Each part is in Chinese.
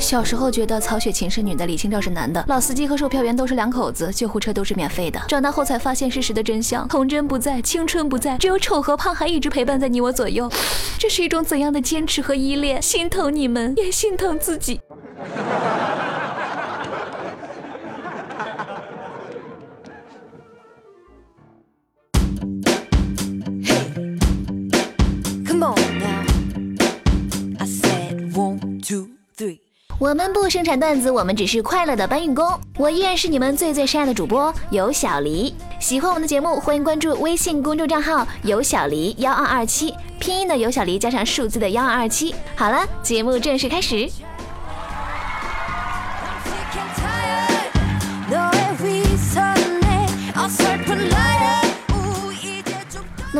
小时候觉得曹雪芹是女的，李清照是男的，老司机和售票员都是两口子，救护车都是免费的。长大后才发现事实的真相：童真不在，青春不在，只有丑和胖还一直陪伴在你我左右。这是一种怎样的坚持和依恋？心疼你们，也心疼自己。我们不生产段子，我们只是快乐的搬运工。我依然是你们最最深爱的主播尤小黎。喜欢我们的节目，欢迎关注微信公众账号尤小黎幺二二七，拼音的尤小黎加上数字的幺二二七。好了，节目正式开始。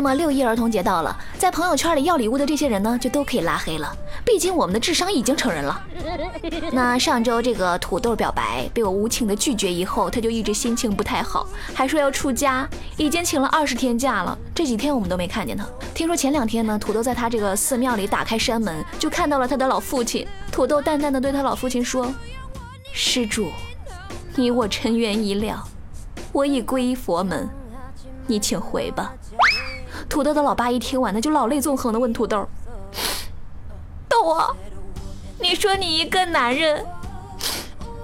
那么六一儿童节到了，在朋友圈里要礼物的这些人呢，就都可以拉黑了。毕竟我们的智商已经成人了。那上周这个土豆表白被我无情的拒绝以后，他就一直心情不太好，还说要出家，已经请了二十天假了。这几天我们都没看见他。听说前两天呢，土豆在他这个寺庙里打开山门，就看到了他的老父亲。土豆淡淡的对他老父亲说：“施主，你我尘缘已了，我已皈依佛门，你请回吧。”土豆的老爸一听完，那就老泪纵横的问土豆：“豆啊，你说你一个男人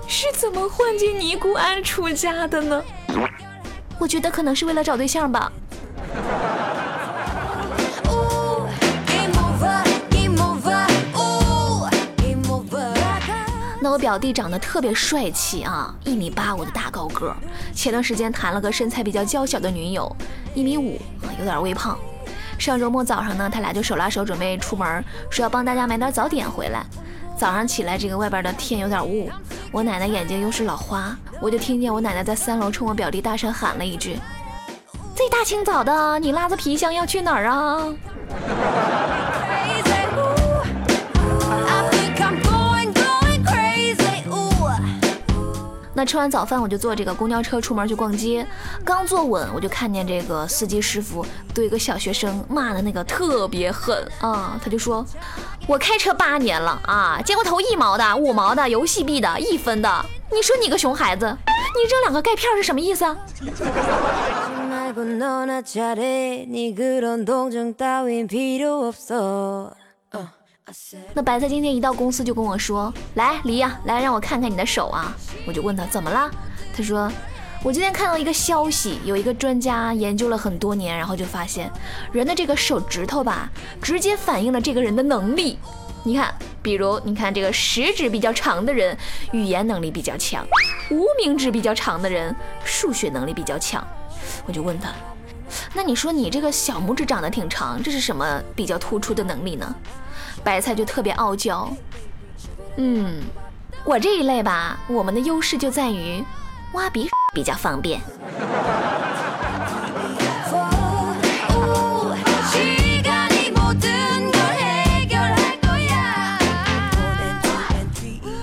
是怎么混进尼姑庵出家的呢？”我觉得可能是为了找对象吧。我表弟长得特别帅气啊，一米八五的大高个。前段时间谈了个身材比较娇小的女友，一米五，有点微胖。上周末早上呢，他俩就手拉手准备出门，说要帮大家买点早点回来。早上起来，这个外边的天有点雾，我奶奶眼睛又是老花，我就听见我奶奶在三楼冲我表弟大声喊了一句：“这大清早的，你拉着皮箱要去哪儿啊？”那吃完早饭，我就坐这个公交车出门去逛街。刚坐稳，我就看见这个司机师傅对一个小学生骂的那个特别狠啊！他就说：“我开车八年了啊，见过投一毛的、五毛的、游戏币的、一分的。你说你个熊孩子，你扔两个钙片是什么意思啊？”那白菜今天一到公司就跟我说：“来，黎呀，来让我看看你的手啊。”我就问他怎么了，他说：“我今天看到一个消息，有一个专家研究了很多年，然后就发现人的这个手指头吧，直接反映了这个人的能力。你看，比如你看这个食指比较长的人，语言能力比较强；无名指比较长的人，数学能力比较强。”我就问他：“那你说你这个小拇指长得挺长，这是什么比较突出的能力呢？”白菜就特别傲娇，嗯，我这一类吧，我们的优势就在于挖鼻比较方便。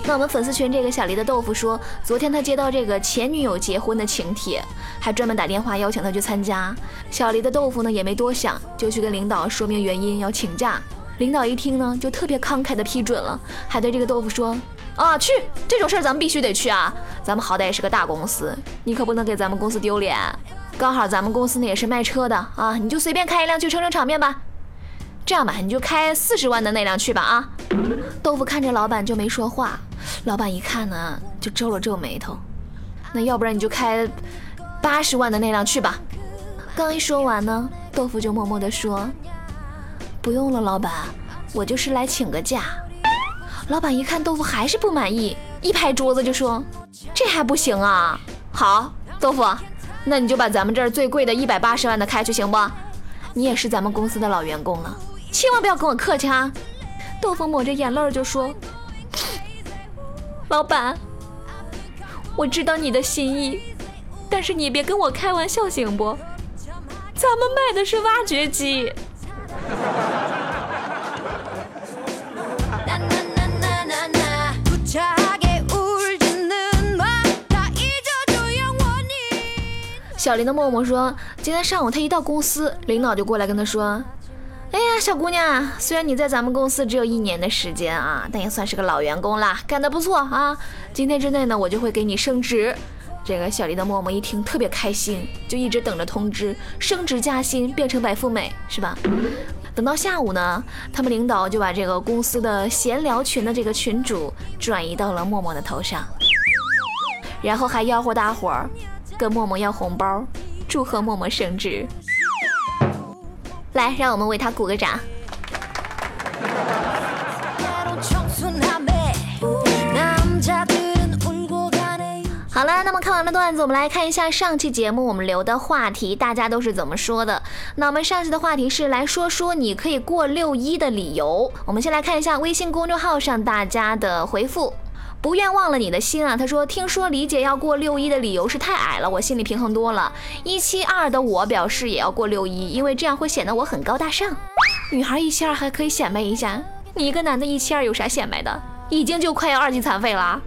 那我们粉丝群这个小黎的豆腐说，昨天他接到这个前女友结婚的请帖，还专门打电话邀请他去参加。小黎的豆腐呢也没多想，就去跟领导说明原因要请假。领导一听呢，就特别慷慨的批准了，还对这个豆腐说：“啊，去这种事儿咱们必须得去啊，咱们好歹也是个大公司，你可不能给咱们公司丢脸。刚好咱们公司呢也是卖车的啊，你就随便开一辆去撑撑场面吧。这样吧，你就开四十万的那辆去吧啊。”豆腐看着老板就没说话，老板一看呢，就皱了皱眉头。那要不然你就开八十万的那辆去吧。刚一说完呢，豆腐就默默地说。不用了，老板，我就是来请个假。老板一看豆腐还是不满意，一拍桌子就说：“这还不行啊！好，豆腐，那你就把咱们这儿最贵的一百八十万的开去，行不？你也是咱们公司的老员工了，千万不要跟我客气啊！”豆腐抹着眼泪就说：“老板，我知道你的心意，但是你别跟我开玩笑，行不？咱们卖的是挖掘机。”小林的默默说，今天上午他一到公司，领导就过来跟他说：“哎呀，小姑娘，虽然你在咱们公司只有一年的时间啊，但也算是个老员工啦，干得不错啊。今天之内呢，我就会给你升职。这个小丽的默默一听特别开心，就一直等着通知升职加薪，变成白富美，是吧？等到下午呢，他们领导就把这个公司的闲聊群的这个群主转移到了默默的头上，然后还吆喝大伙儿跟默默要红包，祝贺默默升职。来，让我们为他鼓个掌。好了，那么看完了段子，我们来看一下上期节目我们留的话题，大家都是怎么说的？那我们上期的话题是来说说你可以过六一的理由。我们先来看一下微信公众号上大家的回复。不愿忘了你的心啊，他说听说李姐要过六一的理由是太矮了，我心里平衡多了。一七二的我表示也要过六一，因为这样会显得我很高大上。女孩一七二还可以显摆一下，你一个男的一七二有啥显摆的？已经就快要二级残废了。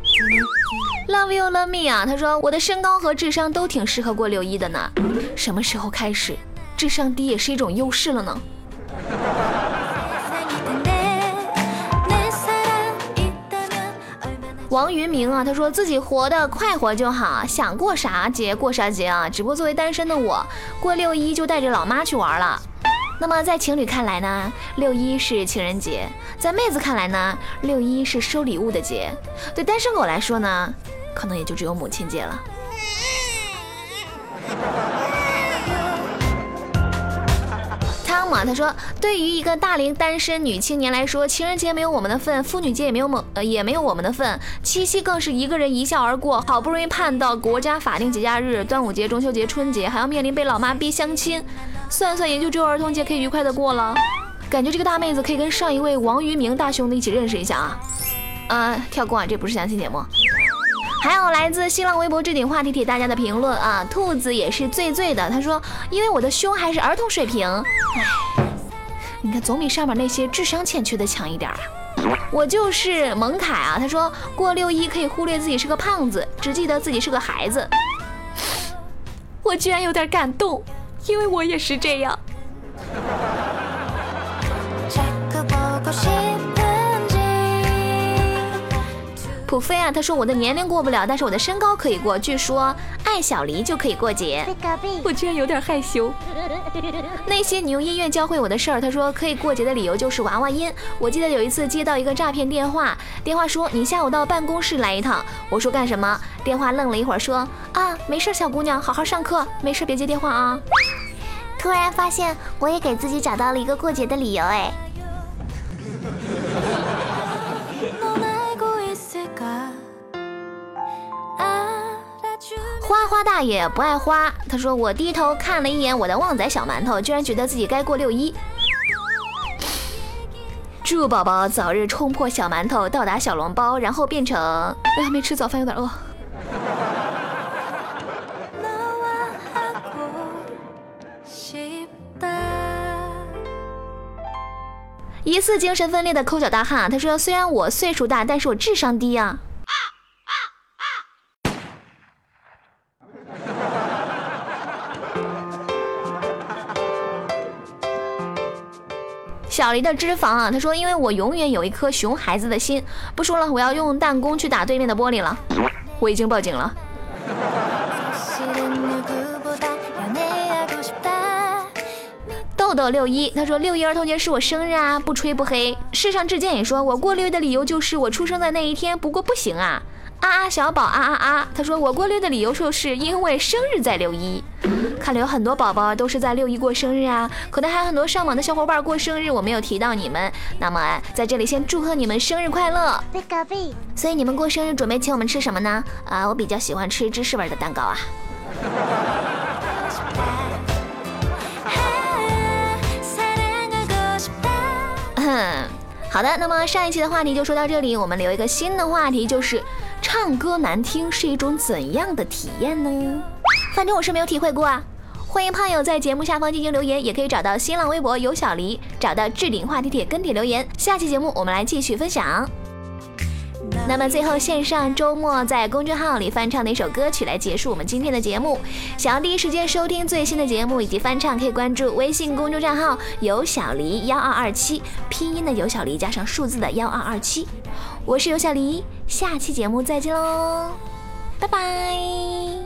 Love you, love me 啊！他说我的身高和智商都挺适合过六一的呢。什么时候开始，智商低也是一种优势了呢？王云明啊，他说自己活得快活就好，想过啥节过啥节啊。只不过作为单身的我，过六一就带着老妈去玩了。那么在情侣看来呢，六一是情人节；在妹子看来呢，六一是收礼物的节。对单身狗来说呢？可能也就只有母亲节了。汤姆他说，对于一个大龄单身女青年来说，情人节没有我们的份，妇女节也没有我呃也没有我们的份，七夕更是一个人一笑而过。好不容易盼到国家法定节假日，端午节、中秋节、春节，还要面临被老妈逼相亲，算算也就只有儿童节可以愉快的过了。感觉这个大妹子可以跟上一位王于明大兄弟一起认识一下啊。啊，跳过啊，这不是相亲节目。还有来自新浪微博置顶话题帖大家的评论啊，兔子也是醉醉的。他说，因为我的胸还是儿童水平，唉，你看总比上面那些智商欠缺的强一点啊。我就是蒙凯啊，他说过六一可以忽略自己是个胖子，只记得自己是个孩子。我居然有点感动，因为我也是这样。普菲啊，他说我的年龄过不了，但是我的身高可以过。据说爱小黎就可以过节，我居然有点害羞。那些你用音乐教会我的事儿，他说可以过节的理由就是娃娃音。我记得有一次接到一个诈骗电话，电话说你下午到办公室来一趟。我说干什么？电话愣了一会儿说啊，没事，小姑娘，好好上课，没事别接电话啊。突然发现我也给自己找到了一个过节的理由，哎。花花大爷不爱花，他说我低头看了一眼我的旺仔小馒头，居然觉得自己该过六一。祝宝宝早日冲破小馒头，到达小笼包，然后变成……哎呀，没吃早饭，有点饿。疑似精神分裂的抠脚大汉，他说虽然我岁数大，但是我智商低啊。小黎的脂肪啊，他说：“因为我永远有一颗熊孩子的心。”不说了，我要用弹弓去打对面的玻璃了。我已经报警了。豆豆六一，他说：“六一儿童节是我生日啊，不吹不黑。”世上至坚也说：“我过六一的理由就是我出生在那一天。”不过不行啊。啊啊小宝啊啊啊！他说我过六的理由说是因为生日在六一，看来有很多宝宝都是在六一过生日啊，可能还有很多上网的小伙伴过生日，我没有提到你们，那么在这里先祝贺你们生日快乐。所以你们过生日准备请我们吃什么呢？啊，我比较喜欢吃芝士味的蛋糕啊。好的，那么上一期的话题就说到这里，我们留一个新的话题，就是唱歌难听是一种怎样的体验呢？反正我是没有体会过啊。欢迎胖友在节目下方进行留言，也可以找到新浪微博有小黎，找到置顶话题帖跟帖留言。下期节目我们来继续分享。那么最后线上周末在公众号里翻唱的一首歌曲来结束我们今天的节目。想要第一时间收听最新的节目以及翻唱，可以关注微信公众账号有小黎幺二二七，拼音的有小黎加上数字的幺二二七。我是有小黎，下期节目再见喽，拜拜。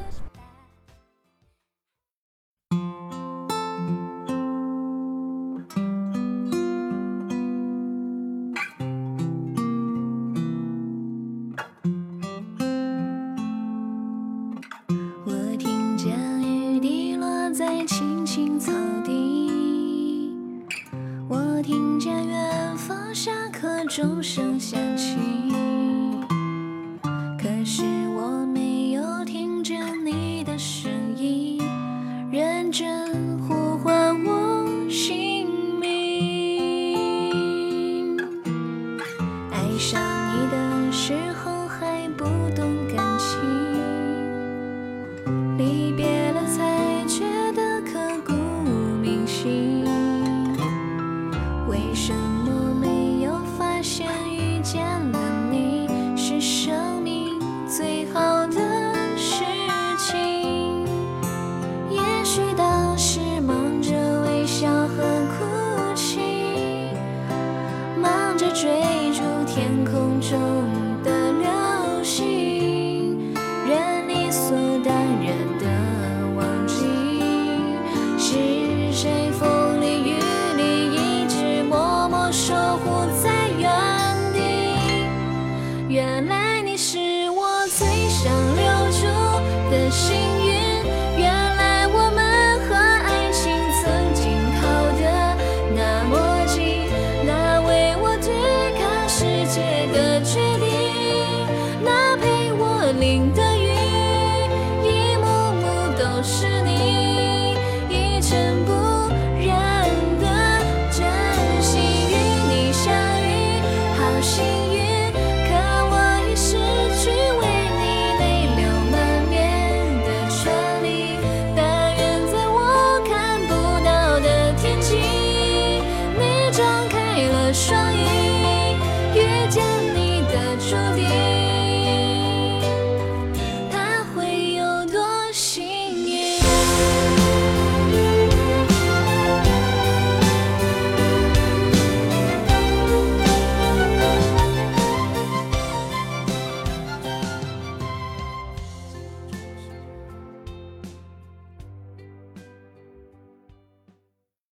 原来你是我最想留住的幸